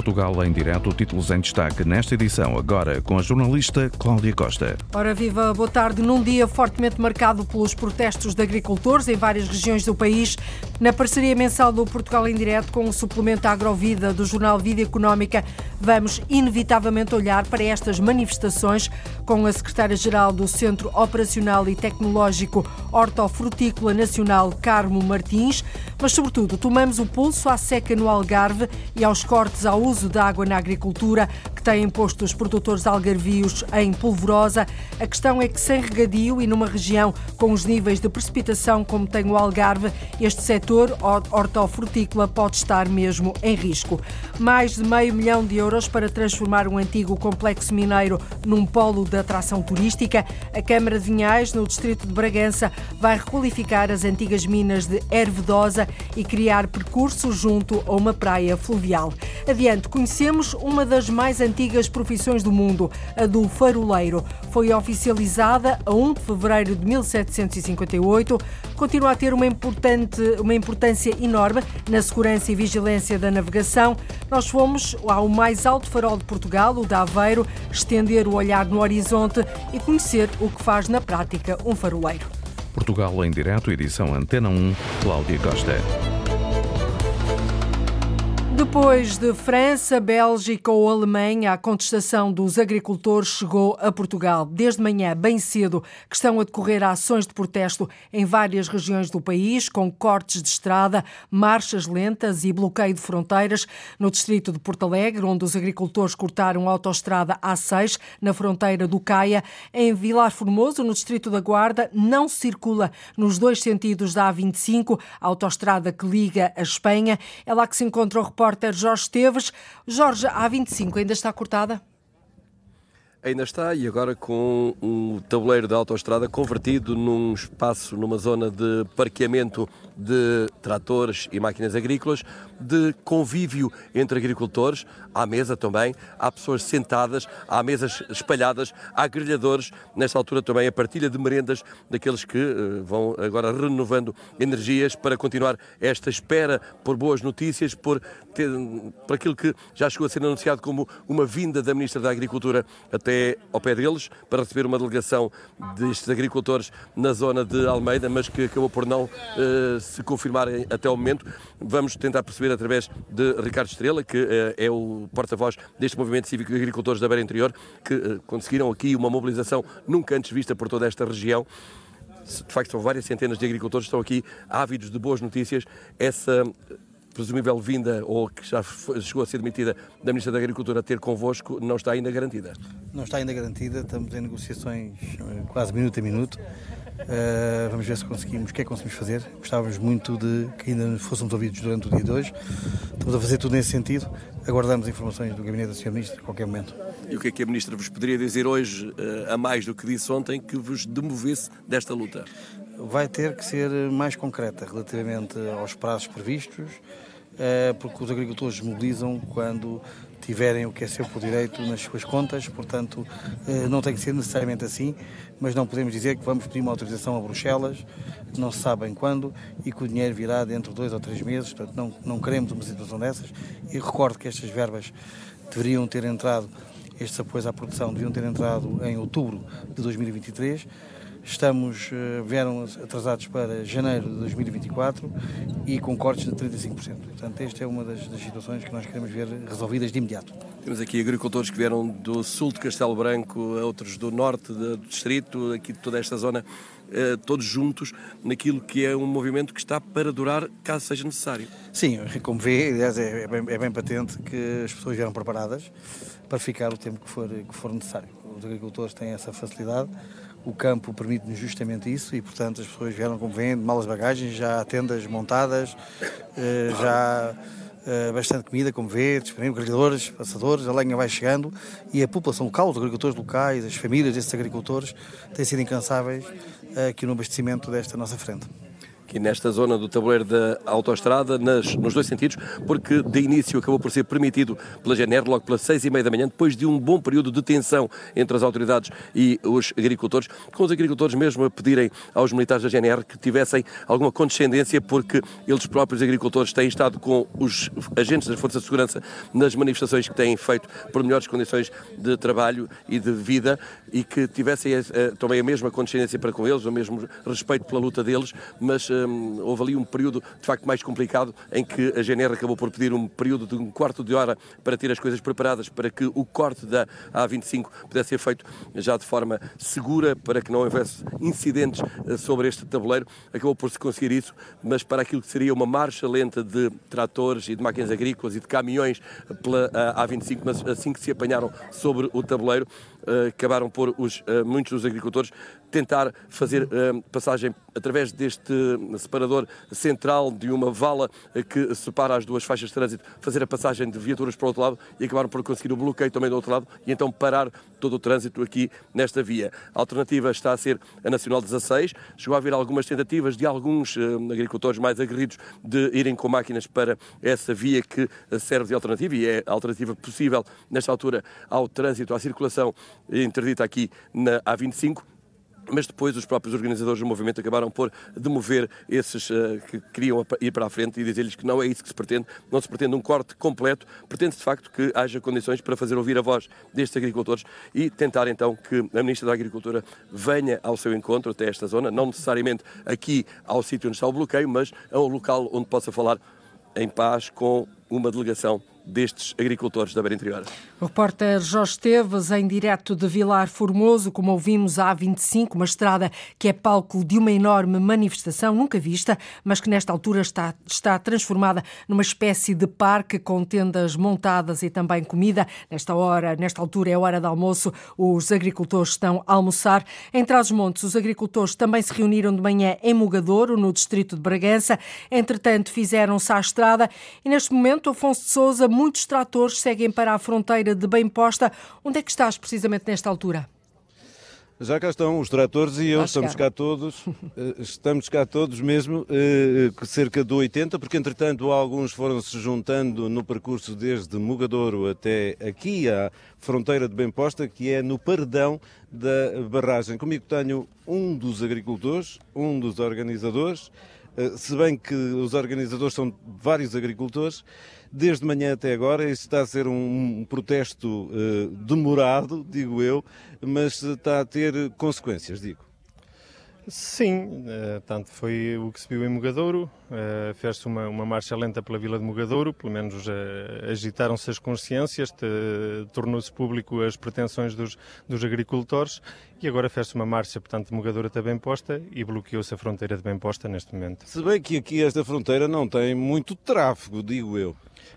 Portugal em direto, títulos em destaque nesta edição, agora com a jornalista Cláudia Costa. Ora viva, boa tarde. Num dia fortemente marcado pelos protestos de agricultores em várias regiões do país, na parceria mensal do Portugal em direto com o suplemento Agrovida do jornal Vida Económica, vamos inevitavelmente olhar para estas manifestações com a secretária-geral do Centro Operacional e Tecnológico Hortofrutícola Nacional, Carmo Martins, mas sobretudo tomamos o pulso à seca no Algarve e aos cortes ao uso de água na agricultura que têm posto os produtores algarvios em polvorosa. A questão é que sem regadio e numa região com os níveis de precipitação como tem o Algarve, este setor hortofrutícola pode estar mesmo em risco. Mais de meio milhão de euros para transformar um antigo complexo mineiro num polo de atração turística. A Câmara de Vinhais, no distrito de Bragança, vai requalificar as antigas minas de Ervedosa e criar percursos junto a uma praia fluvial. Adiante, conhecemos uma das mais antigas profissões do mundo, a do faroleiro. Foi oficializada a 1 de fevereiro de 1758, continua a ter uma, importante, uma importância enorme na segurança e vigilância da navegação. Nós fomos ao mais alto farol de Portugal, o da Aveiro, estender o olhar no horizonte e conhecer o que faz na prática um faroleiro. Portugal em direto, edição Antena 1, Cláudia Costa. Depois de França, Bélgica ou Alemanha, a contestação dos agricultores chegou a Portugal. Desde manhã, bem cedo, que estão a decorrer ações de protesto em várias regiões do país, com cortes de estrada, marchas lentas e bloqueio de fronteiras. No distrito de Porto Alegre, onde os agricultores cortaram a autoestrada A6, na fronteira do Caia. Em Vilar Formoso, no distrito da Guarda, não circula nos dois sentidos da A25, a autoestrada que liga a Espanha. É lá que se encontra o repórter repórter Jorge Esteves. Jorge, a A25 ainda está cortada? Ainda está, e agora com um tabuleiro de autoestrada convertido num espaço, numa zona de parqueamento de tratores e máquinas agrícolas, de convívio entre agricultores, à mesa também, há pessoas sentadas, há mesas espalhadas, há grelhadores, nesta altura também a partilha de merendas daqueles que uh, vão agora renovando energias para continuar esta espera por boas notícias, por, ter, por aquilo que já chegou a ser anunciado como uma vinda da Ministra da Agricultura até ao pé deles, para receber uma delegação destes agricultores na zona de Almeida, mas que acabou por não uh, se confirmarem até o momento. Vamos tentar perceber através de Ricardo Estrela, que uh, é o porta-voz deste movimento cívico de agricultores da Beira Interior, que uh, conseguiram aqui uma mobilização nunca antes vista por toda esta região de facto são várias centenas de agricultores que estão aqui ávidos de boas notícias. Essa presumível vinda ou que já chegou a ser demitida da Ministra da Agricultura ter convosco não está ainda garantida? Não está ainda garantida, estamos em negociações quase minuto a minuto. Uh, vamos ver se conseguimos, o que é que conseguimos fazer. Gostávamos muito de que ainda fôssemos ouvidos durante o dia de hoje. Estamos a fazer tudo nesse sentido. Aguardamos informações do Gabinete da Sra. Ministra a qualquer momento. E o que é que a Ministra vos poderia dizer hoje, uh, a mais do que disse ontem, que vos demovesse desta luta? Vai ter que ser mais concreta relativamente aos prazos previstos, uh, porque os agricultores mobilizam quando tiverem o que é seu por direito nas suas contas, portanto, não tem que ser necessariamente assim, mas não podemos dizer que vamos pedir uma autorização a Bruxelas, não se sabe em quando, e que o dinheiro virá dentro de dois ou três meses, portanto, não, não queremos uma situação dessas. E recordo que estas verbas deveriam ter entrado, estes apoios à produção deveriam ter entrado em outubro de 2023 Estamos, eh, vieram atrasados para janeiro de 2024 e com cortes de 35%. Portanto, esta é uma das, das situações que nós queremos ver resolvidas de imediato. Temos aqui agricultores que vieram do sul de Castelo Branco, outros do norte do distrito, aqui de toda esta zona, eh, todos juntos naquilo que é um movimento que está para durar caso seja necessário. Sim, como vê, aliás, é, é, bem, é bem patente que as pessoas vieram preparadas para ficar o tempo que for, que for necessário. Os agricultores têm essa facilidade o campo permite-nos justamente isso e, portanto, as pessoas vieram, como vêm, de malas bagagens, já há tendas montadas, eh, já eh, bastante comida, como vê, disponível, grelhadores, passadores, a lenha vai chegando e a população local, os agricultores locais, as famílias desses agricultores têm sido incansáveis aqui no abastecimento desta nossa frente. Aqui nesta zona do tabuleiro da autoestrada, nas, nos dois sentidos, porque de início acabou por ser permitido pela GNR logo pelas seis e meia da manhã, depois de um bom período de tensão entre as autoridades e os agricultores, com os agricultores mesmo a pedirem aos militares da GNR que tivessem alguma condescendência, porque eles próprios agricultores têm estado com os agentes das Forças de Segurança nas manifestações que têm feito por melhores condições de trabalho e de vida e que tivessem uh, também a mesma condescendência para com eles, o mesmo respeito pela luta deles, mas um, houve ali um período de facto mais complicado em que a GNR acabou por pedir um período de um quarto de hora para ter as coisas preparadas para que o corte da A25 pudesse ser feito já de forma segura, para que não houvesse incidentes uh, sobre este tabuleiro. Acabou por se conseguir isso, mas para aquilo que seria uma marcha lenta de tratores e de máquinas agrícolas e de caminhões pela uh, A25, mas assim que se apanharam sobre o tabuleiro, uh, acabaram por os, muitos dos agricultores tentar fazer uh, passagem através deste separador central de uma vala que separa as duas faixas de trânsito, fazer a passagem de viaturas para o outro lado e acabaram por conseguir o bloqueio também do outro lado e então parar todo o trânsito aqui nesta via. A alternativa está a ser a Nacional 16. Chegou a haver algumas tentativas de alguns uh, agricultores mais aguerridos de irem com máquinas para essa via que serve de alternativa e é a alternativa possível nesta altura ao trânsito, à circulação interdita aqui na A25 mas depois os próprios organizadores do movimento acabaram por demover esses uh, que queriam ir para a frente e dizer-lhes que não é isso que se pretende, não se pretende um corte completo, pretende-se de facto que haja condições para fazer ouvir a voz destes agricultores e tentar então que a Ministra da Agricultura venha ao seu encontro até esta zona, não necessariamente aqui ao sítio onde está o bloqueio, mas a um local onde possa falar em paz com uma delegação destes agricultores da Beira Interior. O repórter Jorge Esteves, em direto de Vilar Formoso, como ouvimos, a A25, uma estrada que é palco de uma enorme manifestação, nunca vista, mas que nesta altura está, está transformada numa espécie de parque com tendas montadas e também comida. Nesta hora, nesta altura é hora de almoço, os agricultores estão a almoçar. Em Trás-os-Montes, os agricultores também se reuniram de manhã em Mugadouro, no distrito de Bragança. Entretanto, fizeram-se à estrada e neste momento Afonso de Souza muitos tratores seguem para a fronteira de Bem Posta. Onde é que estás precisamente nesta altura? Já cá estão os tratores e eu, estamos cá todos, eh, estamos cá todos mesmo, eh, cerca de 80, porque entretanto alguns foram se juntando no percurso desde Mugadouro até aqui à fronteira de Bemposta, que é no paredão da barragem. Comigo tenho um dos agricultores, um dos organizadores, se bem que os organizadores são vários agricultores, desde manhã até agora. Isso está a ser um, protesto uh, demorado, digo eu, mas está a ter consequências, digo. Sim, uh, tanto foi o que se viu em Mogadouro, uh, fez-se uma, uma, marcha lenta pela Vila de Mogadouro, pelo menos uh, agitaram-se as consciências, tornou-se público as pretensões dos, dos agricultores e agora fez-se uma marcha, portanto, de Mogadouro até bem posta e bloqueou-se a fronteira de bem posta neste momento. Se bem que aqui esta fronteira não tem muito tráfego, digo eu.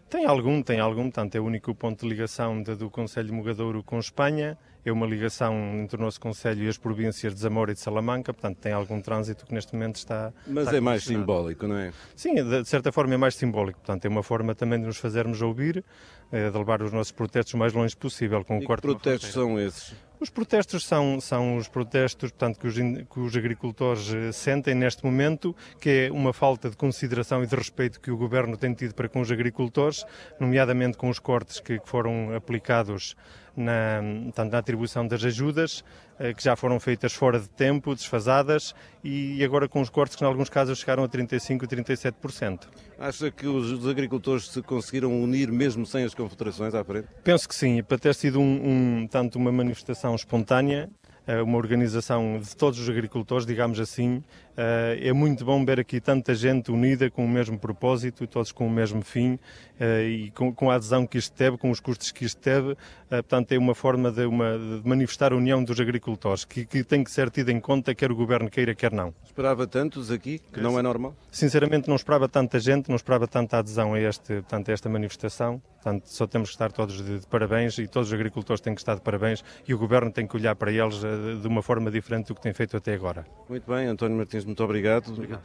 Tem algum, tem algum, portanto é o único ponto de ligação de, do Conselho de Mogadouro com Espanha, é uma ligação entre o nosso Conselho e as províncias de Zamora e de Salamanca, portanto tem algum trânsito que neste momento está... Mas está é mais simbólico, não é? Sim, de certa forma é mais simbólico, portanto é uma forma também de nos fazermos ouvir, eh, de levar os nossos protestos o mais longe possível com o e que protestos são esses? Os protestos são, são os protestos portanto, que, os, que os agricultores eh, sentem neste momento, que é uma falta de consideração e de respeito que o governo tem tido para com os agricultores, nomeadamente com os cortes que, que foram aplicados na, tanto na atribuição das ajudas, eh, que já foram feitas fora de tempo, desfasadas, e agora com os cortes que, em alguns casos, chegaram a 35% e 37%. Acha que os agricultores se conseguiram unir mesmo sem as confederações à frente? Penso que sim, para ter sido um, um tanto uma manifestação espontânea, eh, uma organização de todos os agricultores, digamos assim, Uh, é muito bom ver aqui tanta gente unida com o mesmo propósito, todos com o mesmo fim uh, e com, com, a adesão que isto teve, com os custos que isto teve. Uh, portanto, é uma forma de, uma, de, manifestar a união dos agricultores, que, que, tem que ser tida em conta, quer o governo queira, quer não. Esperava tantos aqui, que não é normal? Sinceramente, não esperava tanta gente, não esperava tanta adesão a, este, portanto, a esta manifestação. Portanto, só temos que estar todos de, de, parabéns e todos os agricultores têm que estar de parabéns e o governo tem que olhar para eles de uma forma diferente do que tem feito até agora. Muito bem, António Martins, muito obrigado. obrigado.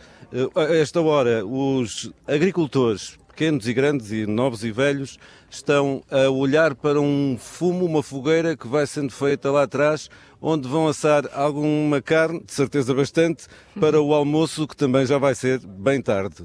A esta hora, os agricultores, pequenos e grandes, e novos e velhos, estão a olhar para um fumo, uma fogueira que vai sendo feita lá atrás, onde vão assar alguma carne, de certeza bastante, para o almoço, que também já vai ser bem tarde.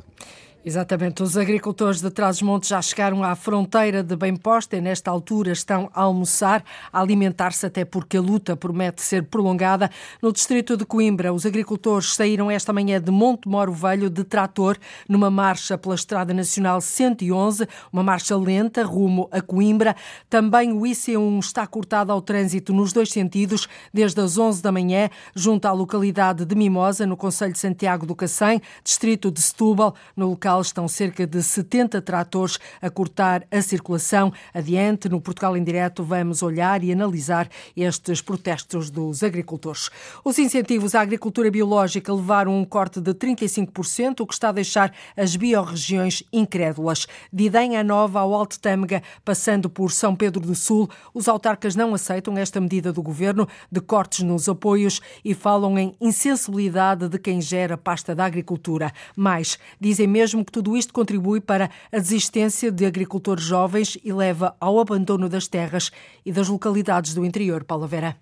Exatamente. Os agricultores de Trás-os-Montes já chegaram à fronteira de bem posta e, nesta altura, estão a almoçar, a alimentar-se, até porque a luta promete ser prolongada. No distrito de Coimbra, os agricultores saíram esta manhã de Monte Moro Velho de trator numa marcha pela Estrada Nacional 111, uma marcha lenta rumo a Coimbra. Também o IC1 está cortado ao trânsito nos dois sentidos desde as 11 da manhã, junto à localidade de Mimosa, no Conselho de Santiago do Cacém, distrito de Setúbal, no local estão cerca de 70 tratores a cortar a circulação. Adiante, no Portugal em Direto, vamos olhar e analisar estes protestos dos agricultores. Os incentivos à agricultura biológica levaram um corte de 35%, o que está a deixar as biorregiões incrédulas. De Idenha Nova ao Alto Tâmega, passando por São Pedro do Sul, os autarcas não aceitam esta medida do governo de cortes nos apoios e falam em insensibilidade de quem gera pasta da agricultura. Mais, dizem mesmo que tudo isto contribui para a desistência de agricultores jovens e leva ao abandono das terras e das localidades do interior. Paula Vera.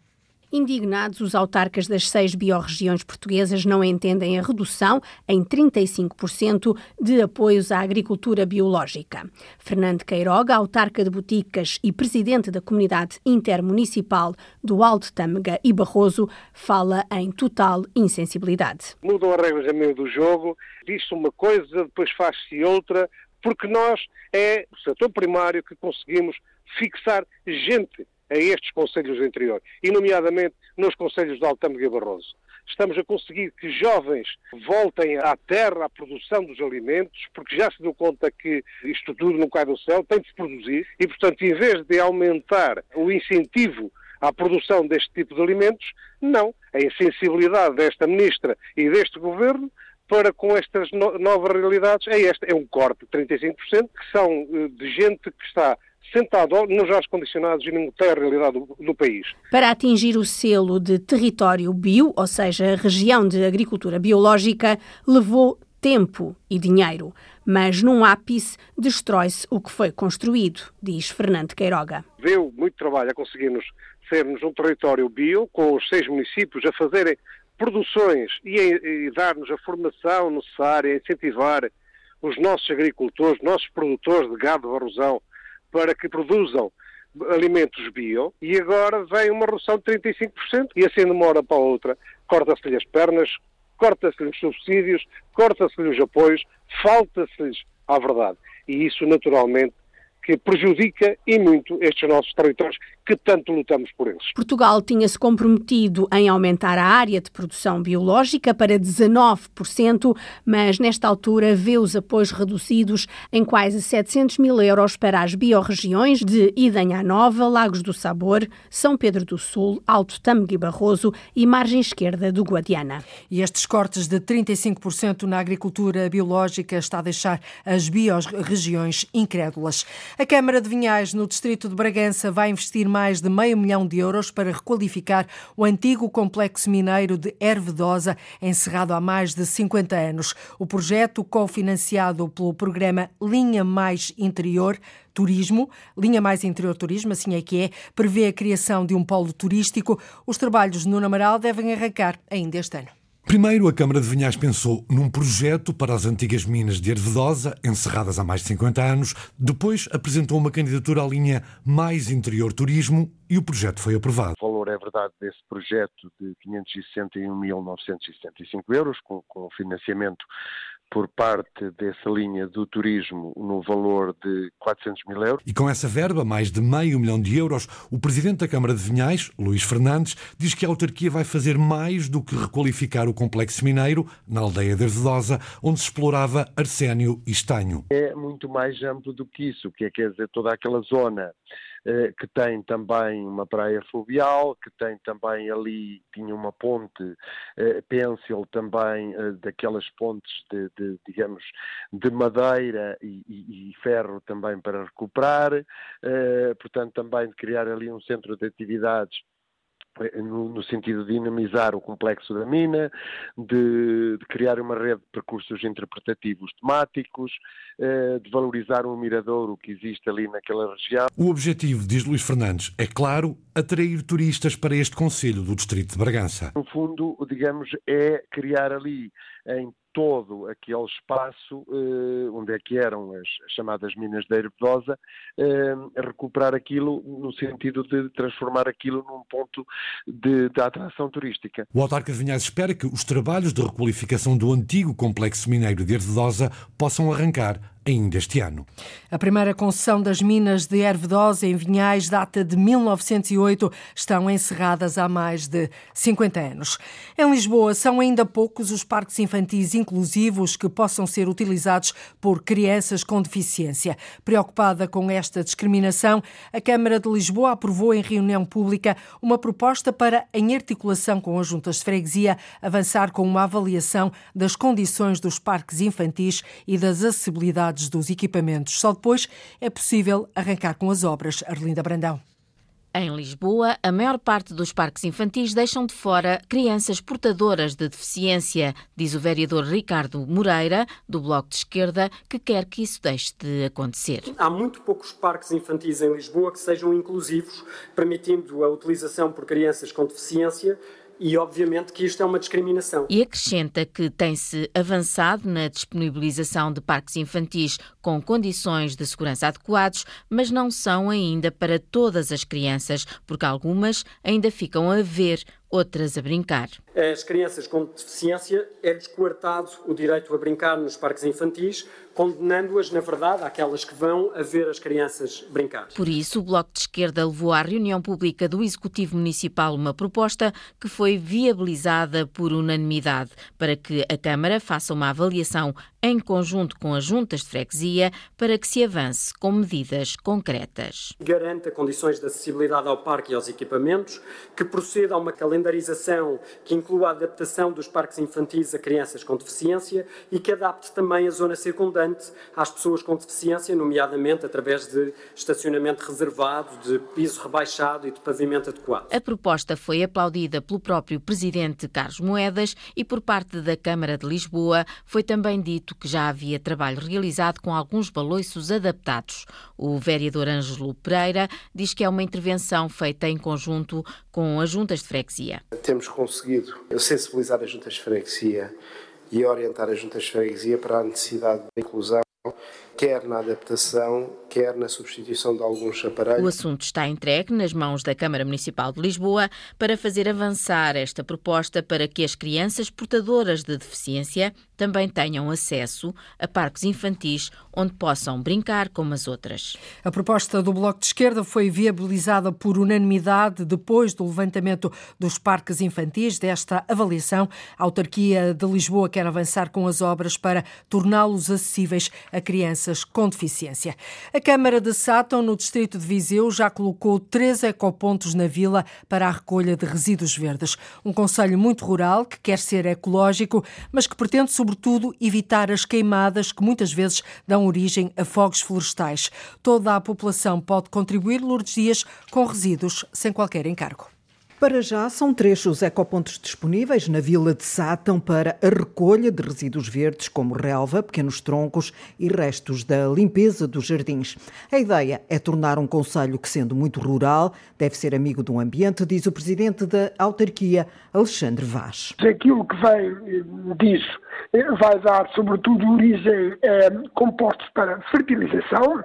Indignados, os autarcas das seis biorregiões portuguesas não entendem a redução em 35% de apoios à agricultura biológica. Fernando Queiroga, autarca de Boticas e presidente da comunidade intermunicipal do Alto Tâmega e Barroso, fala em total insensibilidade. Mudam as regras a meio do jogo, diz-se uma coisa, depois faz-se outra, porque nós é o setor primário que conseguimos fixar gente a estes conselhos do interior, e nomeadamente nos conselhos de Altâmega e Barroso. Estamos a conseguir que jovens voltem à terra, à produção dos alimentos, porque já se deu conta que isto tudo não cai do céu, tem de se produzir, e portanto, em vez de aumentar o incentivo à produção deste tipo de alimentos, não. A insensibilidade desta ministra e deste governo para com estas no novas realidades é este, é um corte de 35%, que são eh, de gente que está sentado nos ar-condicionados e não tem a realidade do, do, país. Para atingir o selo de território bio, ou seja, região de agricultura biológica, levou tempo e dinheiro, mas num ápice destrói-se o que foi construído, diz Fernando Queiroga. Deu muito trabalho a conseguirmos sermos um território bio, com os seis municípios a fazerem produções e, e dar-nos a formação necessária, incentivar os nossos agricultores, nossos produtores de gado de arrozão, para que produzam alimentos bio e agora vem uma redução de 35% e assim de uma hora para outra corta-se-lhe as pernas, corta-se-lhe os subsídios, corta-se-lhe os apoios, falta-se-lhes a verdade. E isso naturalmente que prejudica e muito estes nossos territórios que tanto lutamos por eles. Portugal tinha-se comprometido em aumentar a área de produção biológica para 19%, mas nesta altura vê os apoios reduzidos em quase 700 mil euros para as biorregiões de Idanha Nova, Lagos do Sabor, São Pedro do Sul, Alto Tâmega e Barroso e margem esquerda do Guadiana. E estes cortes de 35% na agricultura biológica está a deixar as biorregiões incrédulas. A Câmara de Vinhais, no distrito de Bragança, vai investir mais de meio milhão de euros para requalificar o antigo complexo mineiro de Ervedosa, encerrado há mais de 50 anos. O projeto, cofinanciado pelo programa Linha Mais Interior, Turismo, Linha Mais Interior Turismo, assim é que é, prevê a criação de um polo turístico. Os trabalhos no Amaral devem arrancar ainda este ano. Primeiro, a Câmara de Vinhais pensou num projeto para as antigas minas de Ervedosa, encerradas há mais de 50 anos. Depois, apresentou uma candidatura à linha Mais Interior Turismo e o projeto foi aprovado. O valor, é verdade, desse projeto de 561.975 euros, com, com financiamento por parte dessa linha do turismo no valor de 400 mil euros. E com essa verba, mais de meio milhão de euros, o Presidente da Câmara de Vinhais, Luís Fernandes, diz que a autarquia vai fazer mais do que requalificar o complexo mineiro na aldeia de Arvedosa, onde se explorava arsénio e estanho. É muito mais amplo do que isso, que é quer dizer toda aquela zona que tem também uma praia fluvial, que tem também ali, tinha uma ponte eh, pêncil também, eh, daquelas pontes de, de, digamos, de madeira e, e, e, ferro também para recuperar, portanto também de criar ali um centro de atividades eh, no, sentido de dinamizar o complexo da mina, de, de, criar uma rede de percursos interpretativos temáticos, eh, de valorizar o miradouro que existe ali naquela região. O objetivo, diz Luís Fernandes, é claro, atrair turistas para este Conselho do Distrito de Bragança. No fundo, digamos, é criar ali em todo aquele espaço eh, onde é que eram as chamadas minas da Ervedosa, eh, recuperar aquilo no sentido de transformar aquilo num ponto de, de atração turística. O autarca de Vinhais espera que os trabalhos de requalificação do antigo complexo mineiro de Ervedosa possam arrancar ainda este ano. A primeira concessão das minas de Ervedosa em Vinhais data de 1908, estão encerradas há mais de 50 anos. Em Lisboa, são ainda poucos os parques infantis inclusivos que possam ser utilizados por crianças com deficiência. Preocupada com esta discriminação, a Câmara de Lisboa aprovou em reunião pública uma proposta para, em articulação com as juntas de freguesia, avançar com uma avaliação das condições dos parques infantis e das acessibilidades dos equipamentos. Só depois é possível arrancar com as obras. Arlinda Brandão. Em Lisboa, a maior parte dos parques infantis deixam de fora crianças portadoras de deficiência, diz o vereador Ricardo Moreira, do Bloco de Esquerda, que quer que isso deixe de acontecer. Há muito poucos parques infantis em Lisboa que sejam inclusivos, permitindo a utilização por crianças com deficiência e obviamente que isto é uma discriminação. E acrescenta que tem-se avançado na disponibilização de parques infantis com condições de segurança adequados, mas não são ainda para todas as crianças, porque algumas ainda ficam a ver outras a brincar. As crianças com deficiência é-lhes coartado o direito a brincar nos parques infantis, condenando-as, na verdade, àquelas que vão a ver as crianças brincar. Por isso, o Bloco de Esquerda levou à reunião pública do Executivo Municipal uma proposta que foi viabilizada por unanimidade para que a Câmara faça uma avaliação em conjunto com as juntas de freguesia para que se avance com medidas concretas. Garanta condições de acessibilidade ao parque e aos equipamentos, que proceda a uma calendarização que inclua a adaptação dos parques infantis a crianças com deficiência e que adapte também a zona circundante às pessoas com deficiência, nomeadamente através de estacionamento reservado, de piso rebaixado e de pavimento adequado. A proposta foi aplaudida pelo próprio presidente Carlos Moedas e por parte da Câmara de Lisboa foi também dito que já havia trabalho realizado com alguns baloiços adaptados. O vereador Ângelo Pereira diz que é uma intervenção feita em conjunto com as juntas de freguesia. Temos conseguido sensibilizar as juntas de freguesia e orientar as juntas de freguesia para a necessidade de inclusão quer na adaptação, quer na substituição de alguns aparelhos. O assunto está entregue nas mãos da Câmara Municipal de Lisboa para fazer avançar esta proposta para que as crianças portadoras de deficiência também tenham acesso a parques infantis onde possam brincar como as outras. A proposta do Bloco de Esquerda foi viabilizada por unanimidade depois do levantamento dos parques infantis desta avaliação. A autarquia de Lisboa quer avançar com as obras para torná-los acessíveis a crianças crianças com deficiência. A Câmara de Sátão, no distrito de Viseu, já colocou três ecopontos na vila para a recolha de resíduos verdes. Um conselho muito rural, que quer ser ecológico, mas que pretende, sobretudo, evitar as queimadas que muitas vezes dão origem a fogos florestais. Toda a população pode contribuir, Lourdes Dias, com resíduos sem qualquer encargo. Para já, são três os ecopontos disponíveis na vila de Sátão para a recolha de resíduos verdes, como relva, pequenos troncos e restos da limpeza dos jardins. A ideia é tornar um conselho que, sendo muito rural, deve ser amigo do ambiente, diz o presidente da autarquia, Alexandre Vaz. Aquilo que vem disso vai dar, sobretudo, origem a compostos para fertilização,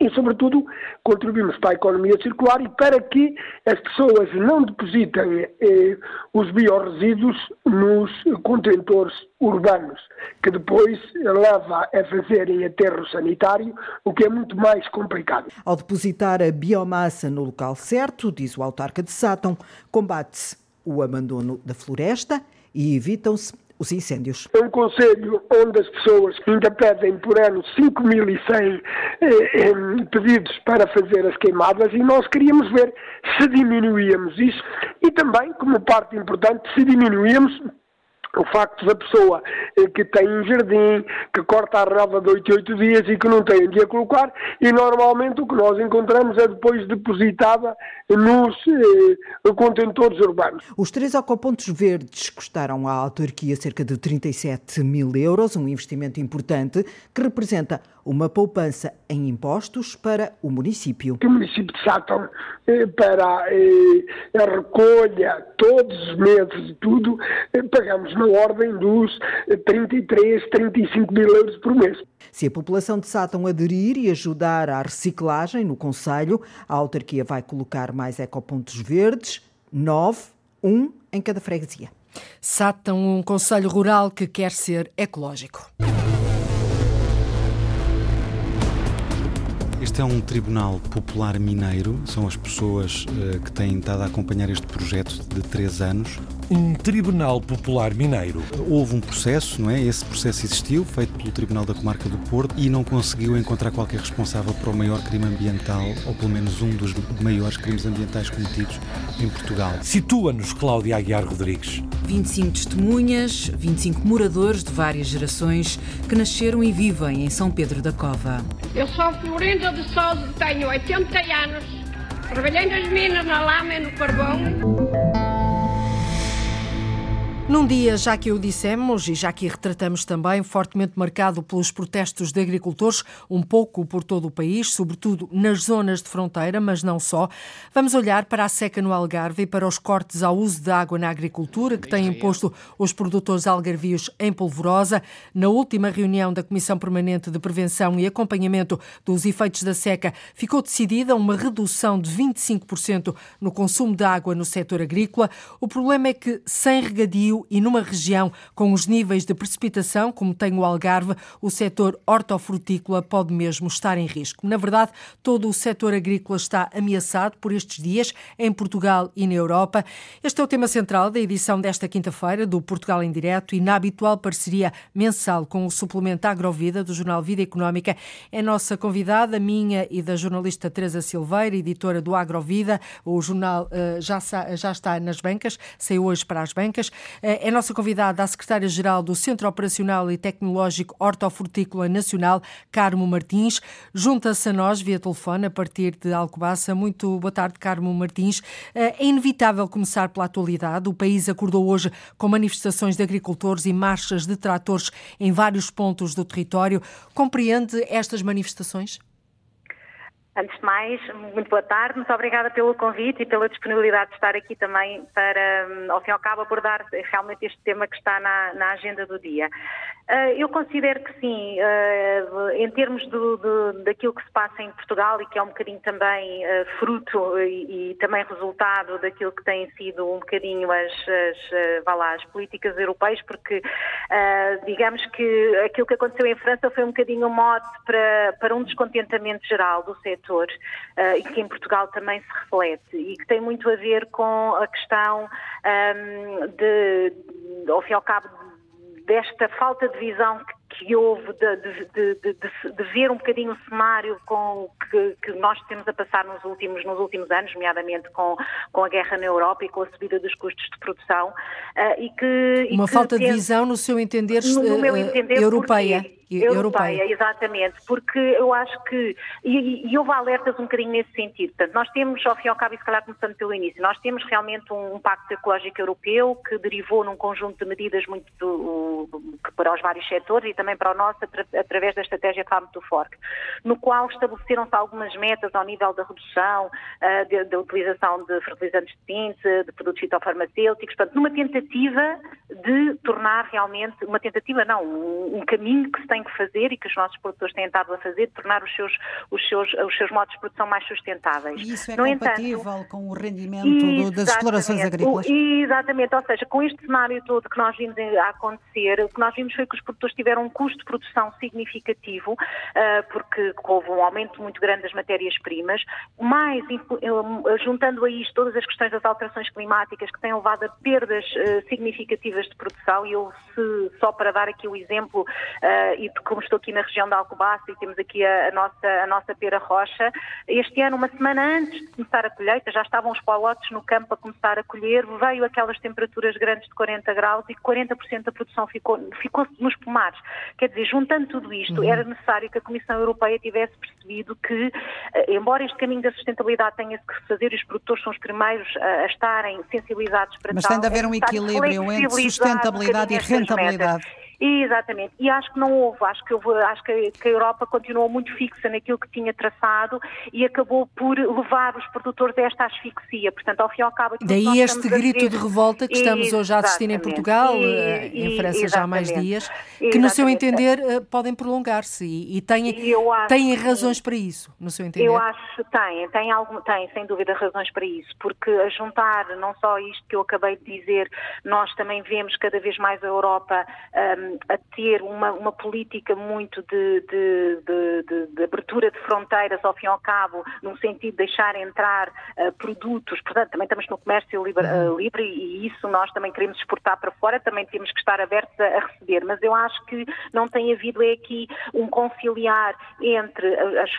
e, sobretudo, contribuímos para a economia circular e para que as pessoas não depositem eh, os biorresíduos nos contentores urbanos, que depois leva a fazerem aterro sanitário, o que é muito mais complicado. Ao depositar a biomassa no local certo, diz o autarca de Sátão, combate-se o abandono da floresta e evitam-se os incêndios. É um conselho onde as pessoas ainda pedem por ano 5.100 eh, pedidos para fazer as queimadas e nós queríamos ver se diminuíamos isso e também, como parte importante, se diminuíamos o facto da pessoa eh, que tem um jardim, que corta a relva de 8 em 8 dias e que não tem onde a colocar, e normalmente o que nós encontramos é depois depositada nos eh, contentores urbanos. Os três ecopontos verdes custaram à autarquia cerca de 37 mil euros, um investimento importante que representa uma poupança em impostos para o município. O município de Sátão, eh, para eh, a recolha, todos os meses de tudo, eh, pagamos na ordem dos 33, 35 mil euros por mês. Se a população de Sátão aderir e ajudar à reciclagem no Conselho, a autarquia vai colocar mais ecopontos verdes, nove, um em cada freguesia. Sátão, um conselho rural que quer ser ecológico. Este é um tribunal popular mineiro, são as pessoas uh, que têm estado a acompanhar este projeto de três anos um Tribunal Popular Mineiro. Houve um processo, não é? Esse processo existiu, feito pelo Tribunal da Comarca do Porto, e não conseguiu encontrar qualquer responsável para o maior crime ambiental, ou pelo menos um dos maiores crimes ambientais cometidos em Portugal. Situa-nos Cláudia Aguiar Rodrigues. 25 testemunhas, 25 moradores de várias gerações que nasceram e vivem em São Pedro da Cova. Eu sou Florinda de Souza, tenho 80 anos, trabalhei nas minas, na lama e no carvão. Num dia, já que o dissemos e já que retratamos também, fortemente marcado pelos protestos de agricultores, um pouco por todo o país, sobretudo nas zonas de fronteira, mas não só, vamos olhar para a seca no Algarve e para os cortes ao uso de água na agricultura que têm imposto os produtores algarvios em polvorosa. Na última reunião da Comissão Permanente de Prevenção e Acompanhamento dos Efeitos da Seca, ficou decidida uma redução de 25% no consumo de água no setor agrícola. O problema é que, sem regadio, e numa região com os níveis de precipitação, como tem o Algarve, o setor hortofrutícola pode mesmo estar em risco. Na verdade, todo o setor agrícola está ameaçado por estes dias em Portugal e na Europa. Este é o tema central da edição desta quinta-feira do Portugal em Direto e na habitual parceria mensal com o suplemento Agrovida do jornal Vida Económica. É nossa convidada, minha e da jornalista Teresa Silveira, editora do Agrovida. O jornal uh, já, já está nas bancas, saiu hoje para as bancas. Eh, é nossa convidada a secretária-geral do Centro Operacional e Tecnológico Hortofrutícola Nacional, Carmo Martins. Junta-se a nós via telefone a partir de Alcobaça. Muito boa tarde, Carmo Martins. Eh, é inevitável começar pela atualidade. O país acordou hoje com manifestações de agricultores e marchas de tratores em vários pontos do território. Compreende estas manifestações? Antes de mais, muito boa tarde, muito obrigada pelo convite e pela disponibilidade de estar aqui também para, hum, ao fim e ao cabo, abordar realmente este tema que está na, na agenda do dia. Uh, eu considero que sim, uh, em termos do, do, daquilo que se passa em Portugal e que é um bocadinho também uh, fruto e, e, também resultado daquilo que têm sido um bocadinho as, as, lá, as políticas europeias, porque digamos que aquilo que aconteceu em França foi um bocadinho um mote para, para um descontentamento geral do setor uh, e que em Portugal também se reflete e que tem muito a ver com a questão um, ehm, de, ao fim e ao cabo, desta falta de visão que que houve de, de, de, de, ver um bocadinho o cenário com que, que, nós temos a passar nos últimos, nos últimos anos, nomeadamente com, com a guerra na Europa e com a subida dos custos de produção. Uh, e que, Uma e que falta de visão, no seu entender, no, no meu entender europeia. Porque, europeia, exatamente, porque eu acho que, e, e, houve alertas um bocadinho nesse sentido, portanto, nós temos, ao fim e ao cabo, e se calhar começando pelo início, nós temos realmente um, um pacto ecológico europeu que derivou num conjunto de medidas muito do, para os vários setores e também para o nosso através da estratégia Farm to Fork, no qual estabeleceram-se algumas metas ao nível da redução uh, da utilização de fertilizantes de síntese, de produtos fitofarmacêuticos, portanto, numa tentativa de tornar realmente, uma tentativa não, um, um caminho que se tem tem que fazer e que os nossos produtores têm estado a fazer, de tornar os seus, os seus, os seus modos de produção mais sustentáveis. E isso é no compatível entanto, com o rendimento das explorações agrícolas? Exatamente, ou seja, com este cenário todo que nós vimos a acontecer, o que nós vimos foi que os produtores tiveram um custo de produção significativo, uh, porque houve um aumento muito grande das matérias-primas, mais juntando a isto todas as questões das alterações climáticas que têm levado a perdas uh, significativas de produção, e eu, se, só para dar aqui o exemplo, uh, e como estou aqui na região da Alcobaça e temos aqui a, a, nossa, a nossa pera rocha, este ano, uma semana antes de começar a colheita, já estavam os palotes no campo a começar a colher, veio aquelas temperaturas grandes de 40 graus e 40% da produção ficou, ficou nos pomares. Quer dizer, juntando tudo isto, uhum. era necessário que a Comissão Europeia tivesse percebido que, eh, embora este caminho da sustentabilidade tenha que fazer e os produtores são os primeiros a, a estarem sensibilizados para Mas tal, tem de haver é um equilíbrio entre sustentabilidade e rentabilidade. Exatamente. E acho que não houve. Acho que, houve, acho que a Europa continuou muito fixa naquilo que tinha traçado e acabou por levar os produtores a esta asfixia. Portanto, ao fim e ao cabo... Daí este grito de revolta que estamos hoje a assistir em Portugal, e, eh, em França já há mais dias, que exatamente. no seu entender eh, podem prolongar-se e, têm, têm razões para isso, no seu entender? Eu acho que têm, têm, algum, têm sem dúvida razões para isso, porque a juntar não só isto que eu acabei de dizer, nós também vemos cada vez mais a Europa um, a ter uma, uma política muito de, de, de, de, abertura de fronteiras, ao fim e ao cabo, num sentido de deixar entrar uh, produtos, portanto, também estamos no comércio livre, uh, livre, e isso nós também queremos exportar para fora, também temos que estar abertos a, a, receber, mas eu acho que não tem havido é aqui um conciliar entre as,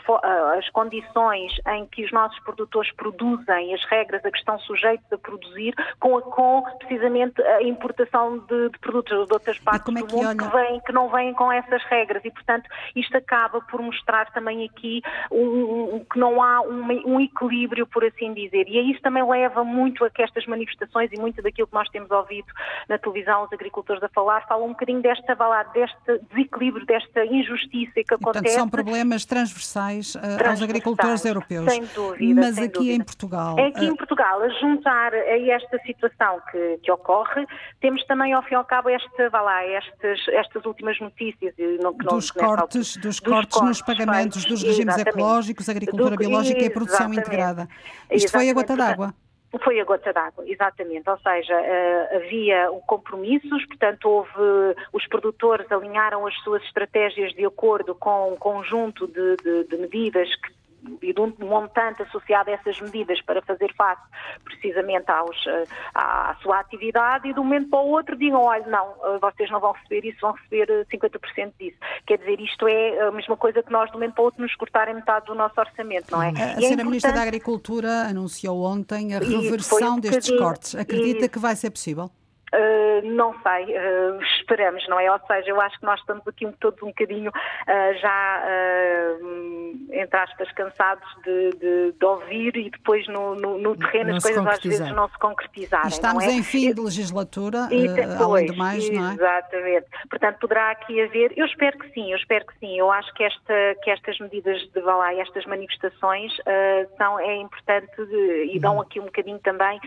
as condições em que os nossos produtores produzem, as regras a que estão sujeitos a produzir, com, a, com precisamente a importação de, de produtos de outras partes do mundo que, vêm, que não vêm com essas regras e, portanto, isto acaba por mostrar também aqui um, um, que não há um, um, equilíbrio, por assim dizer. E isso também leva muito a que estas manifestações e muito daquilo que nós temos ouvido na televisão, os agricultores a falar, falam um bocadinho desta, deste desequilíbrio, desta injustiça que acontece. Portanto, são problemas transversais, uh, transversais aos agricultores europeus. Sem dúvida. Mas sem aqui dúvida. em Portugal. É aqui uh... em Portugal, a juntar a esta situação que, que ocorre, temos também, ao fim e ao cabo, este, vá lá, este estas, estas últimas notícias. Não, dos, cortes, dos, dos cortes, cortes nos pagamentos dos regimes ecológicos, agricultura Do, biológica e produção integrada. Isto exatamente. foi a gota d'água. Foi a gota d'água, exatamente. Ou seja, uh, havia compromissos, portanto, houve. Os produtores alinharam as suas estratégias de acordo com um conjunto de, de, de medidas que e de um montante associado a essas medidas para fazer face precisamente aos, eh, à sua atividade e de um momento para o outro digam, olha, não, eh, vocês não vão receber isso, vão receber 50% eh, disso. Quer dizer, isto é a mesma coisa que nós de um momento para o outro nos cortarem metade do nosso orçamento, não é? A, a é Sra. Ministra da Agricultura anunciou ontem a reversão um destes cortes. Acredita e... que vai ser possível? Uh, não sei, uh, esperamos, não é? Ou seja, eu acho que nós estamos aqui todos um bocadinho uh, já, entre aspas, cansados de, de, de, ouvir e depois no, no, no terreno não as coisas às vezes não se concretizarem. estamos é? em fim de legislatura, e depois, além de mais, não é? Exatamente. Portanto, poderá aqui haver, eu espero que sim, eu espero que sim. Eu acho que, esta, que estas medidas de Valá e estas manifestações são, é importante de, e dão uhum. aqui um bocadinho também,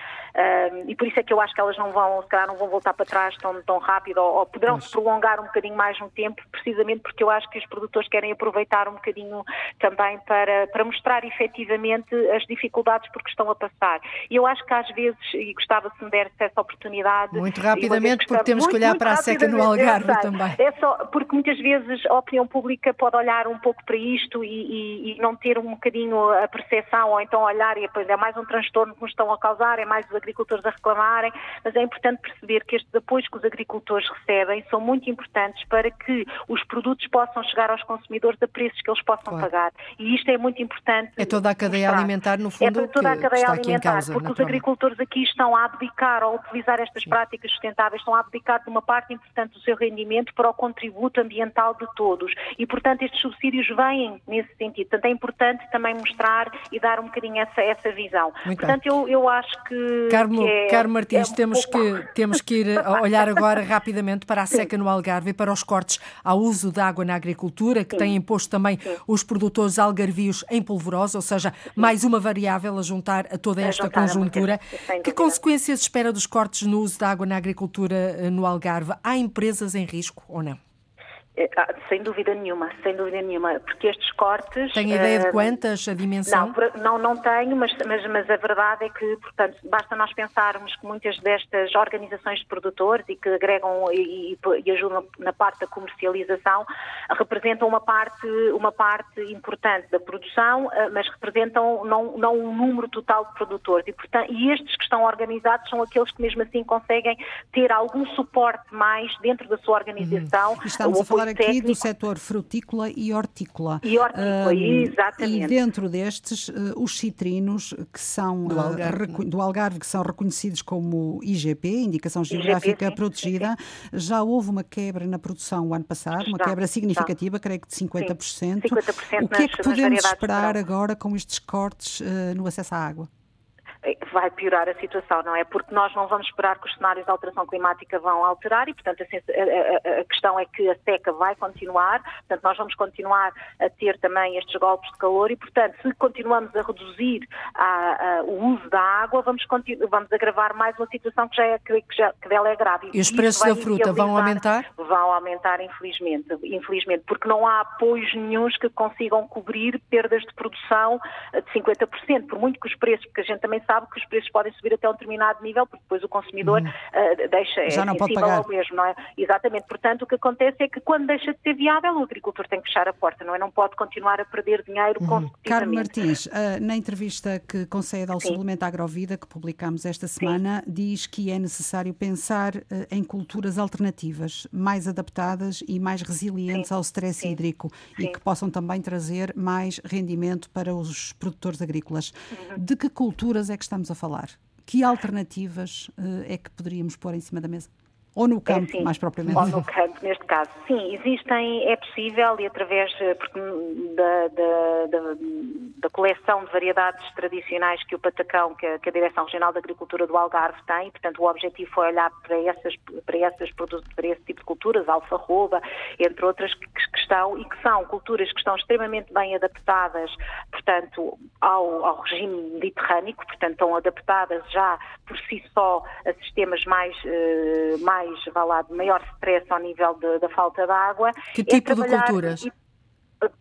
e por isso é que eu acho que elas não vão, se calhar, não vão voltar para trás tão, tão rápido ou, ou poderão se prolongar um bocadinho mais no tempo, precisamente porque eu acho que os produtores querem aproveitar um bocadinho também para, para mostrar efetivamente as dificuldades porque estão a passar. E eu acho que às vezes, e gostava se me desse essa oportunidade. Muito rapidamente, porque temos que olhar para a seca no Algarve também. É só porque muitas vezes a opinião pública pode olhar um pouco para isto e, e, e não ter um bocadinho a percepção, ou então olhar e depois é mais um transtorno que nos estão a causar, é mais os agricultores a reclamarem, mas é importante perceber perceber que estes apoios que os agricultores recebem são muito importantes para que os produtos possam chegar aos consumidores a preços que eles possam claro. pagar. E isto é muito importante. É toda a cadeia mostrar. alimentar, no fundo, é toda a cadeia alimentar, causa, porque os agricultores aqui estão a abdicar ao utilizar estas práticas sustentáveis, estão a abdicar de uma parte importante do seu rendimento para o contributo ambiental de todos. E, portanto, estes subsídios vêm nesse sentido. Portanto, é importante também mostrar e dar um bocadinho essa, essa visão. Muito portanto, eu, eu acho que. Carmo, que é, Carmo Martins, é um temos, pouco... que, temos que ir olhar agora rapidamente para a seca no Algarve e para os cortes ao uso de água na agricultura, que têm imposto também os produtores algarvios em polvorosa, ou seja, mais uma variável a juntar a toda esta conjuntura. Que consequências espera dos cortes no uso da água na agricultura eh, no Algarve? Há empresas em risco ou não? É, ah, sem dúvida nenhuma, sem dúvida nenhuma, porque estes cortes... Tem ideia de eh, quantas, a dimensão? Não, não, não tenho, mas, mas, mas, a verdade é que, portanto, basta nós pensarmos que muitas destas organizações de produtores e que agregam e, e, ajudam na parte da comercialização, representam uma parte, uma parte importante da produção, eh, mas representam não, não um número total de produtores. E, portanto, e estes que estão organizados são aqueles que mesmo assim conseguem ter algum suporte mais dentro da sua organização. Uhum. Estamos a falar falar aqui técnico. do setor frutícola e hortícola. E hortícola, um, exatamente. E dentro destes, uh, os citrinos que são do Algarve. Uh, do Algarve, que são reconhecidos como IGP, Indicação Geográfica IGP, Protegida, sim, sim. já houve uma quebra na produção o ano passado, uma quebra significativa, creio que de 50%. Sim, 50% o que é que podemos esperar agora com estes cortes uh, no acesso à água? Vai piorar a situação, não é? Porque nós não vamos esperar que os cenários de alteração climática vão alterar e, portanto, a, a, questão é que a seca vai continuar, portanto, nós vamos continuar a ter também estes golpes de calor e, portanto, se continuamos a reduzir a, a, o uso da água, vamos, vamos agravar mais uma situação que já é, que, já, que dela é grave. E, e os preços da fruta vão aumentar? Vão aumentar, infelizmente, infelizmente, porque não há apoios nenhums que consigam cobrir perdas de produção de 50%, por muito que os preços, porque a gente também sabe sabe que os preços podem subir até um determinado nível, porque depois o consumidor uhum. uh, deixa Já é não pode pagar. ao mesmo, não é? Exatamente. Portanto, o que acontece é que quando deixa de ser viável, o agricultor tem que fechar a porta, não é? Não pode continuar a perder dinheiro uhum. consecutivamente. Carlos Martins, uh, na entrevista que concede ao Sim. suplemento Agrovida, que publicamos esta semana, Sim. diz que é necessário pensar uh, em culturas alternativas, mais adaptadas e mais resilientes Sim. ao stress hídrico e que possam também trazer mais rendimento para os produtores agrícolas. Uhum. De que culturas é que estamos a falar? Que alternativas uh, é que poderíamos pôr em cima da mesa? Ou no campo, é, mais propriamente? Ou no campo, neste caso. Sim, existem, é possível e através eh, porque, da, da, da, da, coleção de variedades tradicionais que o Patacão, que a, que a Direção Regional da Agricultura do Algarve tem, portanto o objetivo foi olhar para, essas, para, essas, para esse tipo de culturas, alfarroba, entre outras, que, que estão e que são culturas que estão extremamente bem adaptadas, portanto, ao, ao regime mediterrâneo, portanto estão adaptadas já por si só a sistemas mais, uh, mais mais, vá lá, de maior stress ao nível de, da falta de água. Que é tipo de culturas? E,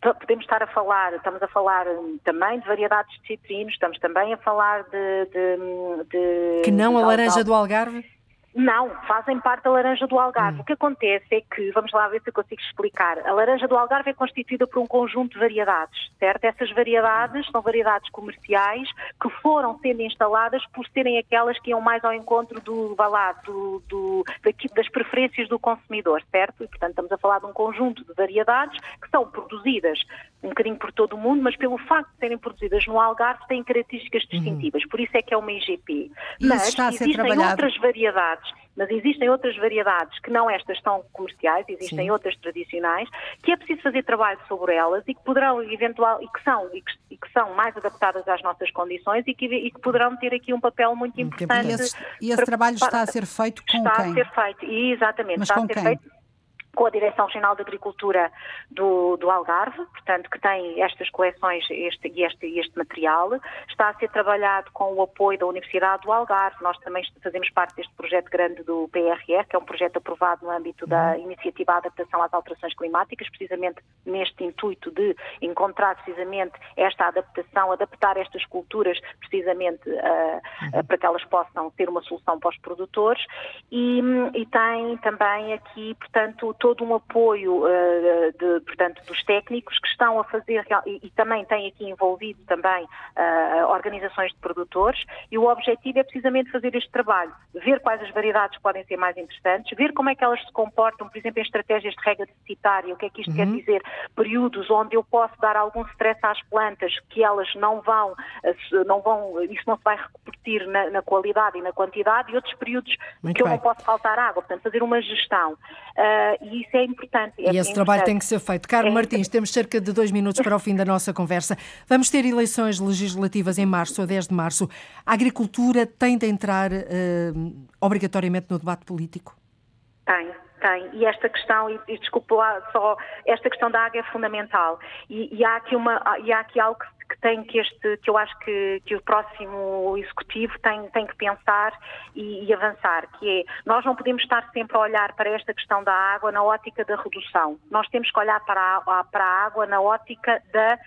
podemos estar a falar, estamos a falar também de variedades de citrinos, estamos também a falar de... de, de que não a laranja do Algarve? Não, fazem parte da laranja do Algarve. Hum. O que acontece é que, vamos lá ver se eu consigo explicar, a laranja do Algarve é constituída por um conjunto de variedades, certo? Essas variedades são variedades comerciais que foram sendo instaladas por serem aquelas que iam mais ao encontro do, vá lá, do, do, das preferências do consumidor, certo? E, portanto, estamos a falar de um conjunto de variedades que são produzidas um bocadinho por todo o mundo, mas pelo facto de serem produzidas no Algarve têm características uhum. distintivas, uhum. por isso é que é uma IGP. E mas existem outras variedades mas existem outras variedades que não estas são comerciais, existem Sim. outras tradicionais, que é preciso fazer trabalho sobre elas e que poderão eventual e que são e que, e que são mais adaptadas às nossas condições e que, e que, poderão ter aqui um papel muito importante. E esse, e esse para, trabalho está a ser feito com está quem? Está a ser feito, exatamente, mas está a ser quem? feito com a Direção Regional de Agricultura do, do, Algarve, portanto, que tem estas coleções este, e este, este, material. Está a ser trabalhado com o apoio da Universidade do Algarve. Nós também fazemos parte deste projeto grande do PRR, que é um projeto aprovado no âmbito da uhum. Iniciativa de Adaptação às Alterações Climáticas, precisamente neste intuito de encontrar precisamente esta adaptação, adaptar estas culturas precisamente uh, uh, para que elas possam ter uma solução para os produtores. E, e tem também aqui, portanto, todo um apoio, uh, de, portanto, dos técnicos que estão a fazer, e, e também tem aqui envolvido também uh, organizações de produtores, e o objetivo é precisamente fazer este trabalho, ver quais as variedades podem ser mais interessantes, ver como é que elas se comportam, por exemplo, em estratégias de rega deficitária, o que é que isto uhum. quer dizer, períodos onde eu posso dar algum stress às plantas, que elas não vão, não vão isso não se vai repetir na, na qualidade e na quantidade, e outros períodos Muito que bem. eu não posso faltar água, portanto, fazer uma gestão. Uh, e isso é importante. É e esse trabalho tem que ser feito. Carlos é Martins, temos cerca de dois minutos para o fim da nossa conversa. Vamos ter eleições legislativas em março, a 10 de março. A agricultura tem de entrar uh, obrigatoriamente no debate político? Tem, tem. E esta questão, e, e desculpe lá só, esta questão da água é fundamental. E, e, há aqui uma, e há aqui algo que que tem que este, que eu acho que, que o próximo executivo tem, tem que pensar e, e, avançar, que é nós não podemos estar sempre a olhar para esta questão da água na ótica da redução. Nós temos que olhar para a, para a água na ótica da,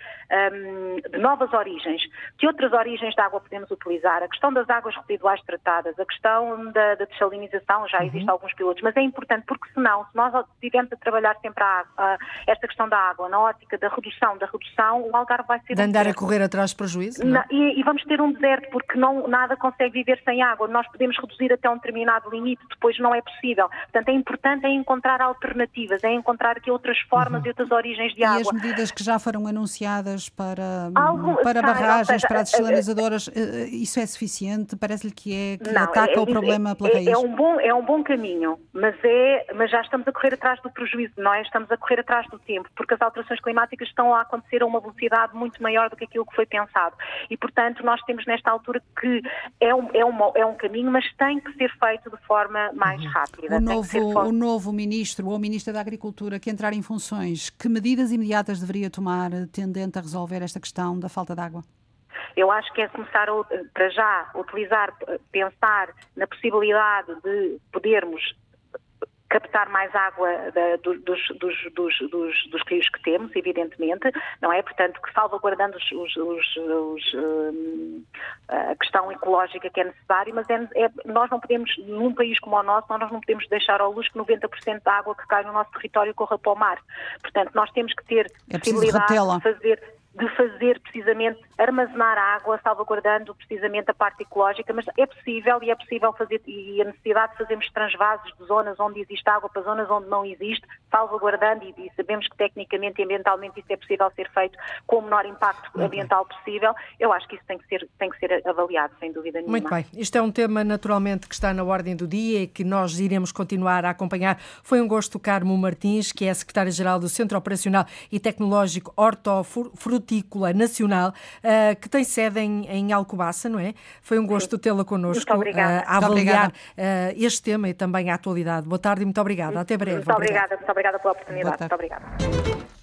um, de novas origens. Que outras origens de água podemos utilizar? A questão das águas residuais tratadas, a questão da, da desalinização, já uhum. existem alguns pilotos, mas é importante porque senão, se nós estivermos a trabalhar sempre a, a, esta questão da água na ótica da redução, da redução, o Algarve vai ser... De andar correr atrás de prejuízo? Não, e, e, vamos ter um deserto, porque não, nada consegue viver sem água. Nós podemos reduzir até um determinado limite, depois não é possível. Portanto, é importante é encontrar alternativas, é encontrar aqui outras formas uhum. e outras origens de e água. E as medidas que já foram anunciadas para, Algo, para barragens, seja, para as desalinizadoras, isso é suficiente? Parece-lhe que é que não, ataca é, o problema pela é, raiz? É um, bom, é um bom caminho, mas, é, mas já estamos a correr atrás do prejuízo, não é? Estamos a correr atrás do tempo, porque as alterações climáticas estão a acontecer a uma velocidade muito maior do que aquilo que foi pensado. E, portanto, nós temos nesta altura que é um, é um, é um caminho, mas tem que ser feito de forma mais uhum. rápida. O novo, o novo ministro ou ministra da Agricultura que entrar em funções, que medidas imediatas deveria tomar tendente a resolver esta questão da falta de água? Eu acho que é começar a, para já, utilizar, pensar na possibilidade de podermos captar mais água da, dos, dos, dos, dos, rios que temos, evidentemente, não é? Portanto, que salvaguardando os, os, os, um, a questão ecológica que é necessária, mas é, é, nós não podemos, num país como o nosso, nós não podemos deixar ao luz que 90% da água que cai no nosso território corra para o mar. Portanto, nós temos que ter é possibilidade de fazer de fazer precisamente armazenar água, salvaguardando precisamente a parte ecológica, mas é possível e é possível fazer, e a necessidade de fazermos transvases de zonas onde existe água para zonas onde não existe, salvaguardando, e, e sabemos que tecnicamente e ambientalmente isso é possível ser feito com o menor impacto ambiental possível, eu acho que isso tem que ser, tem que ser avaliado, sem dúvida nenhuma. Muito bem, isto é um tema naturalmente que está na ordem do dia e que nós iremos continuar a acompanhar. Foi um gosto, Carmo Martins, que é secretária-geral do Centro Operacional e Tecnológico Hortofrutícola Hortícola Nacional, uh, que tem sede em, em, Alcobaça, não é? Foi um gosto tê-la connosco uh, a avaliar uh, este tema e também a atualidade. Boa tarde e muito obrigada. Até breve. Muito obrigada, muito obrigada pela oportunidade. Muito obrigada.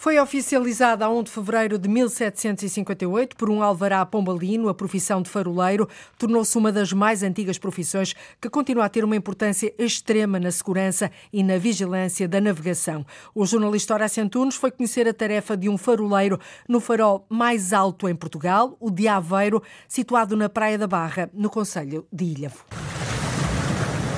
Foi oficializada a 1 de fevereiro de 1758 por um alvará pombalino. A profissão de faroleiro tornou-se uma das mais antigas profissões que continua a ter uma importância extrema na segurança e na vigilância da navegação. O jornalista Horácio Antunes foi conhecer a tarefa de um faroleiro no farol mais alto em Portugal, o de Aveiro, situado na Praia da Barra, no Conselho de Ilhavo.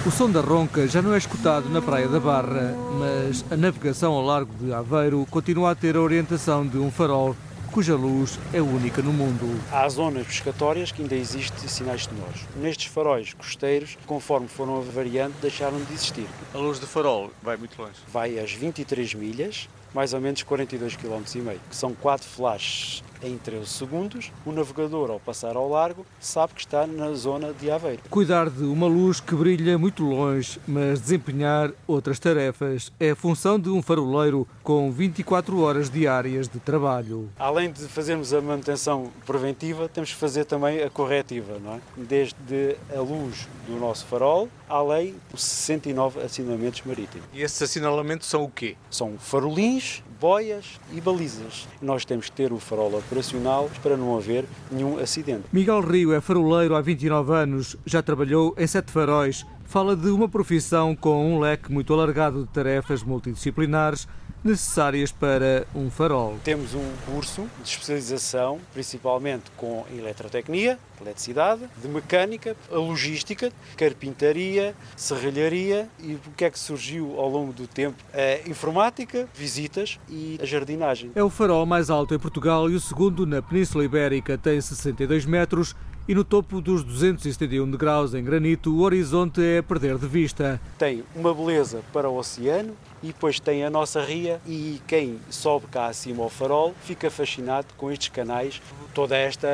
O som da ronca já não é escutado na Praia da Barra, mas a navegação ao largo de Aveiro continua a ter a orientação de um farol cuja luz é única no mundo. Há zonas pescatórias que ainda existem sinais sonoros. Nestes faróis costeiros, conforme foram variando, deixaram de existir. A luz do farol vai muito longe? Vai às 23 milhas, mais ou menos 42 km e meio, que são quatro flashes em 13 segundos, o navegador, ao passar ao largo, sabe que está na zona de Aveiro. Cuidar de uma luz que brilha muito longe, mas desempenhar outras tarefas é a função de um faroleiro com 24 horas diárias de trabalho. Além de fazermos a manutenção preventiva, temos que fazer também a corretiva, não é? Desde a luz do nosso farol, além dos 69 assinalamentos marítimos. E esses assinalamentos são o quê? São farolins, boias e balizas. Nós temos que ter o farol operacional para não haver nenhum acidente. Miguel Rio é faroleiro há 29 anos, já trabalhou em sete faróis. Fala de uma profissão com um leque muito alargado de tarefas multidisciplinares necessárias para um farol. Temos um curso de especialização, principalmente com eletrotecnia, eletricidade, de mecânica, a logística, carpintaria, serralharia e o que é que surgiu ao longo do tempo? A informática, visitas e a jardinagem. É o farol mais alto em Portugal e o segundo na Península Ibérica. Tem 62 metros e no topo dos 271 degraus em granito o horizonte é a perder de vista. Tem uma beleza para o oceano, e depois tem a nossa ria e quem sobe cá acima ao farol fica fascinado com estes canais. Toda esta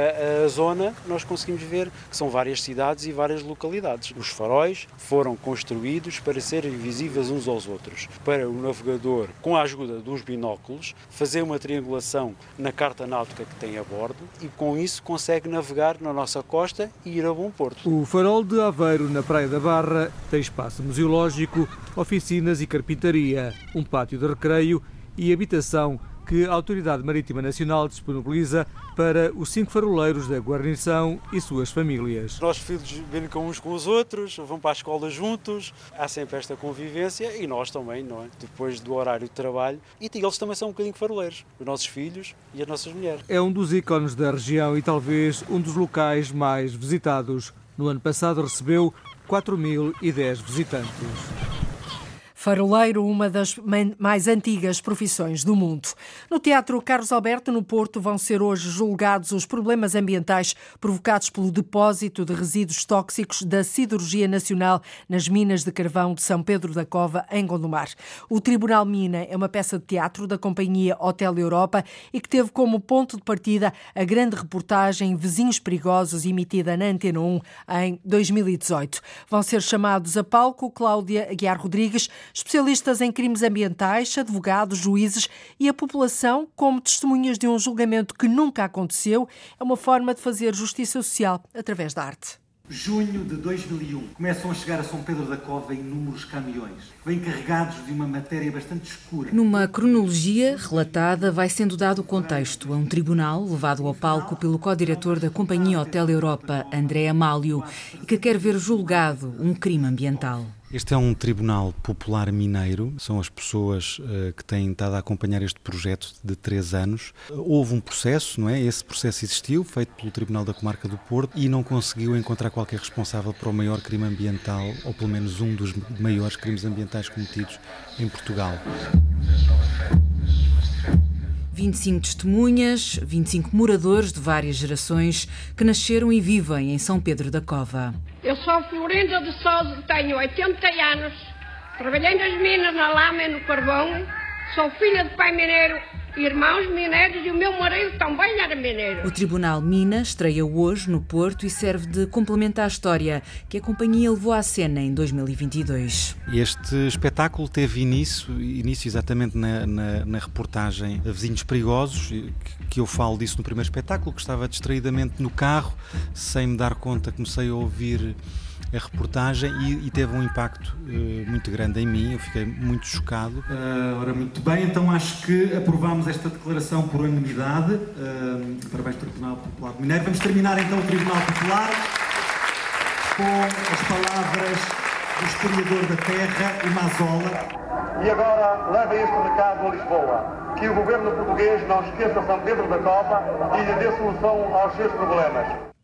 zona nós conseguimos ver que são várias cidades e várias localidades. Os faróis foram construídos para serem visíveis uns aos outros, para o navegador, com a ajuda dos binóculos, fazer uma triangulação na carta náutica que tem a bordo e com isso consegue navegar na nossa costa e ir a bom porto. O farol de Aveiro, na Praia da Barra, tem espaço museológico, oficinas e carpintaria um pátio de recreio e habitação que a Autoridade Marítima Nacional disponibiliza para os cinco faroleiros da guarnição e suas famílias. Os nossos filhos brincam uns com os outros, vão para a escola juntos, há sempre esta convivência e nós também, não é? Depois do horário de trabalho. E eles também são um bocadinho faroleiros, os nossos filhos e as nossas mulheres. É um dos ícones da região e talvez um dos locais mais visitados. No ano passado recebeu 4.010 visitantes. Faroleiro, uma das mais antigas profissões do mundo. No Teatro Carlos Alberto, no Porto, vão ser hoje julgados os problemas ambientais provocados pelo depósito de resíduos tóxicos da Siderurgia Nacional nas minas de carvão de São Pedro da Cova, em Gondomar. O Tribunal Mina é uma peça de teatro da companhia Hotel Europa e que teve como ponto de partida a grande reportagem Vizinhos Perigosos, emitida na Antena 1 em 2018. Vão ser chamados a palco Cláudia Aguiar Rodrigues, especialistas em crimes ambientais, advogados, juízes e a população como testemunhas de um julgamento que nunca aconteceu. É uma forma de fazer justiça social através da arte. Junho de 2001. Começam a chegar a São Pedro da Cova inúmeros caminhões. Vêm carregados de uma matéria bastante escura. Numa cronologia relatada, vai sendo dado o contexto a um tribunal levado ao palco pelo co-diretor da Companhia Hotel Europa, André Amálio, que quer ver julgado um crime ambiental. Este é um tribunal popular mineiro, são as pessoas uh, que têm estado a acompanhar este projeto de três anos. Houve um processo, não é? Esse processo existiu, feito pelo Tribunal da Comarca do Porto, e não conseguiu encontrar qualquer responsável para o maior crime ambiental, ou pelo menos um dos maiores crimes ambientais cometidos em Portugal. 25 testemunhas, 25 moradores de várias gerações que nasceram e vivem em São Pedro da Cova. Eu sou Florinda de Souza, tenho 80 anos, trabalhei nas minas, na lama e no carvão, sou filha de pai mineiro irmãos mineiros e o meu marido também era mineiro. O Tribunal Minas estreia hoje no Porto e serve de complemento à história que a companhia levou à cena em 2022. Este espetáculo teve início, início exatamente na, na, na reportagem Vizinhos Perigosos, que, que eu falo disso no primeiro espetáculo, que estava distraidamente no carro, sem me dar conta, comecei a ouvir a reportagem e, e teve um impacto uh, muito grande em mim, eu fiquei muito chocado. Uh, ora, muito bem, então acho que aprovámos esta declaração por unanimidade. Uh, parabéns, Tribunal Popular do Mineiro. Vamos terminar então o Tribunal Popular com as palavras do historiador da terra, o Mazola. E agora leva este recado a Lisboa, que o governo português não esqueça São Pedro da Copa e lhe dê solução aos seus problemas.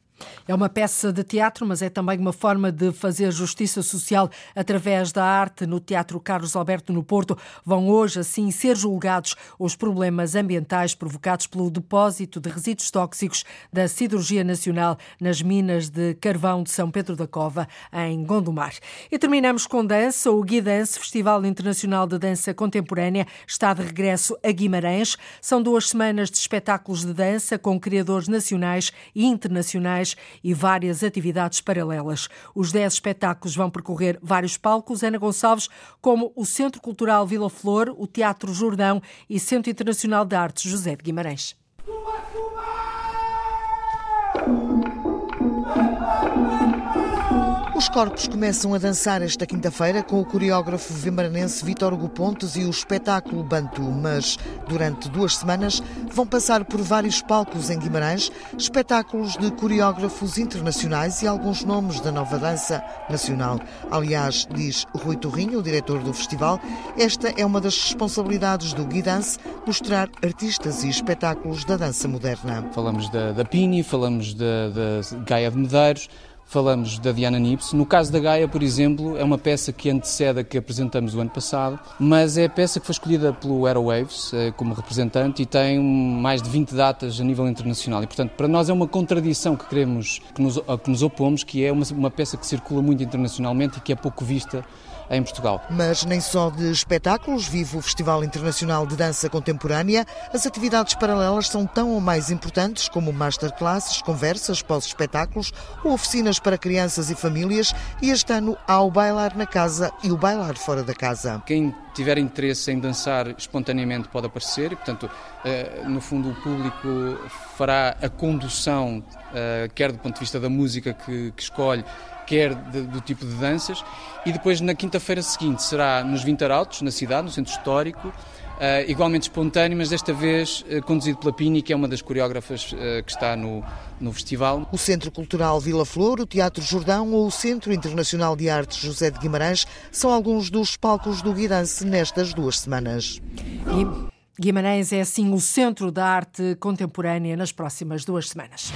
É uma peça de teatro, mas é também uma forma de fazer justiça social através da arte. No Teatro Carlos Alberto no Porto vão hoje, assim, ser julgados os problemas ambientais provocados pelo depósito de resíduos tóxicos da Siderurgia Nacional nas minas de carvão de São Pedro da Cova, em Gondomar. E terminamos com dança. O Guidance, Festival Internacional de Dança Contemporânea, está de regresso a Guimarães. São duas semanas de espetáculos de dança com criadores nacionais e internacionais e várias atividades paralelas. Os 10 espetáculos vão percorrer vários palcos. Ana Gonçalves, como o Centro Cultural Vila Flor, o Teatro Jordão e Centro Internacional de Artes José de Guimarães. Os corpos começam a dançar esta quinta-feira com o coreógrafo vimaranense Vítor Hugo Pontes e o espetáculo Bantu, mas durante duas semanas vão passar por vários palcos em Guimarães, espetáculos de coreógrafos internacionais e alguns nomes da nova dança nacional. Aliás, diz Rui Torrinho, o diretor do festival, esta é uma das responsabilidades do Guidance, mostrar artistas e espetáculos da dança moderna. Falamos da, da Pini, falamos da, da Gaia de Medeiros, falamos da Diana Nips. No caso da Gaia, por exemplo, é uma peça que antecede a que apresentamos o ano passado, mas é a peça que foi escolhida pelo Aerowaves eh, como representante e tem mais de 20 datas a nível internacional. E, portanto, para nós é uma contradição que queremos, que nos, que nos opomos, que é uma, uma peça que circula muito internacionalmente e que é pouco vista em Portugal. Mas nem só de espetáculos vive o Festival Internacional de Dança Contemporânea. As atividades paralelas são tão ou mais importantes como masterclasses, conversas pós-espetáculos ou oficinas para crianças e famílias. E este ano há o Bailar na Casa e o Bailar Fora da Casa. Quem tiver interesse em dançar espontaneamente pode aparecer e, portanto, eh, no fundo o público fará a condução, eh, quer do ponto de vista da música que escolhe, quer de, do tipo de danças. E depois, na quinta-feira seguinte, será nos Vintarautos, na cidade, no centro histórico, Uh, igualmente espontâneo, mas desta vez uh, conduzido pela Pini, que é uma das coreógrafas uh, que está no, no festival. O Centro Cultural Vila Flor, o Teatro Jordão ou o Centro Internacional de Artes José de Guimarães são alguns dos palcos do Guidance nestas duas semanas. E Guimarães é assim o centro da arte contemporânea nas próximas duas semanas.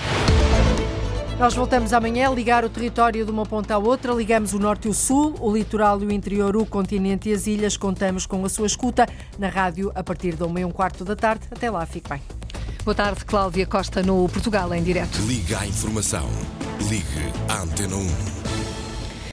Nós voltamos amanhã a ligar o território de uma ponta à outra, ligamos o norte e o sul, o litoral e o interior, o continente e as ilhas. Contamos com a sua escuta na rádio a partir da 1 e um quarto da tarde. Até lá, fique bem. Boa tarde, Cláudia Costa, no Portugal em direto. Liga à informação. Ligue à Antena 1.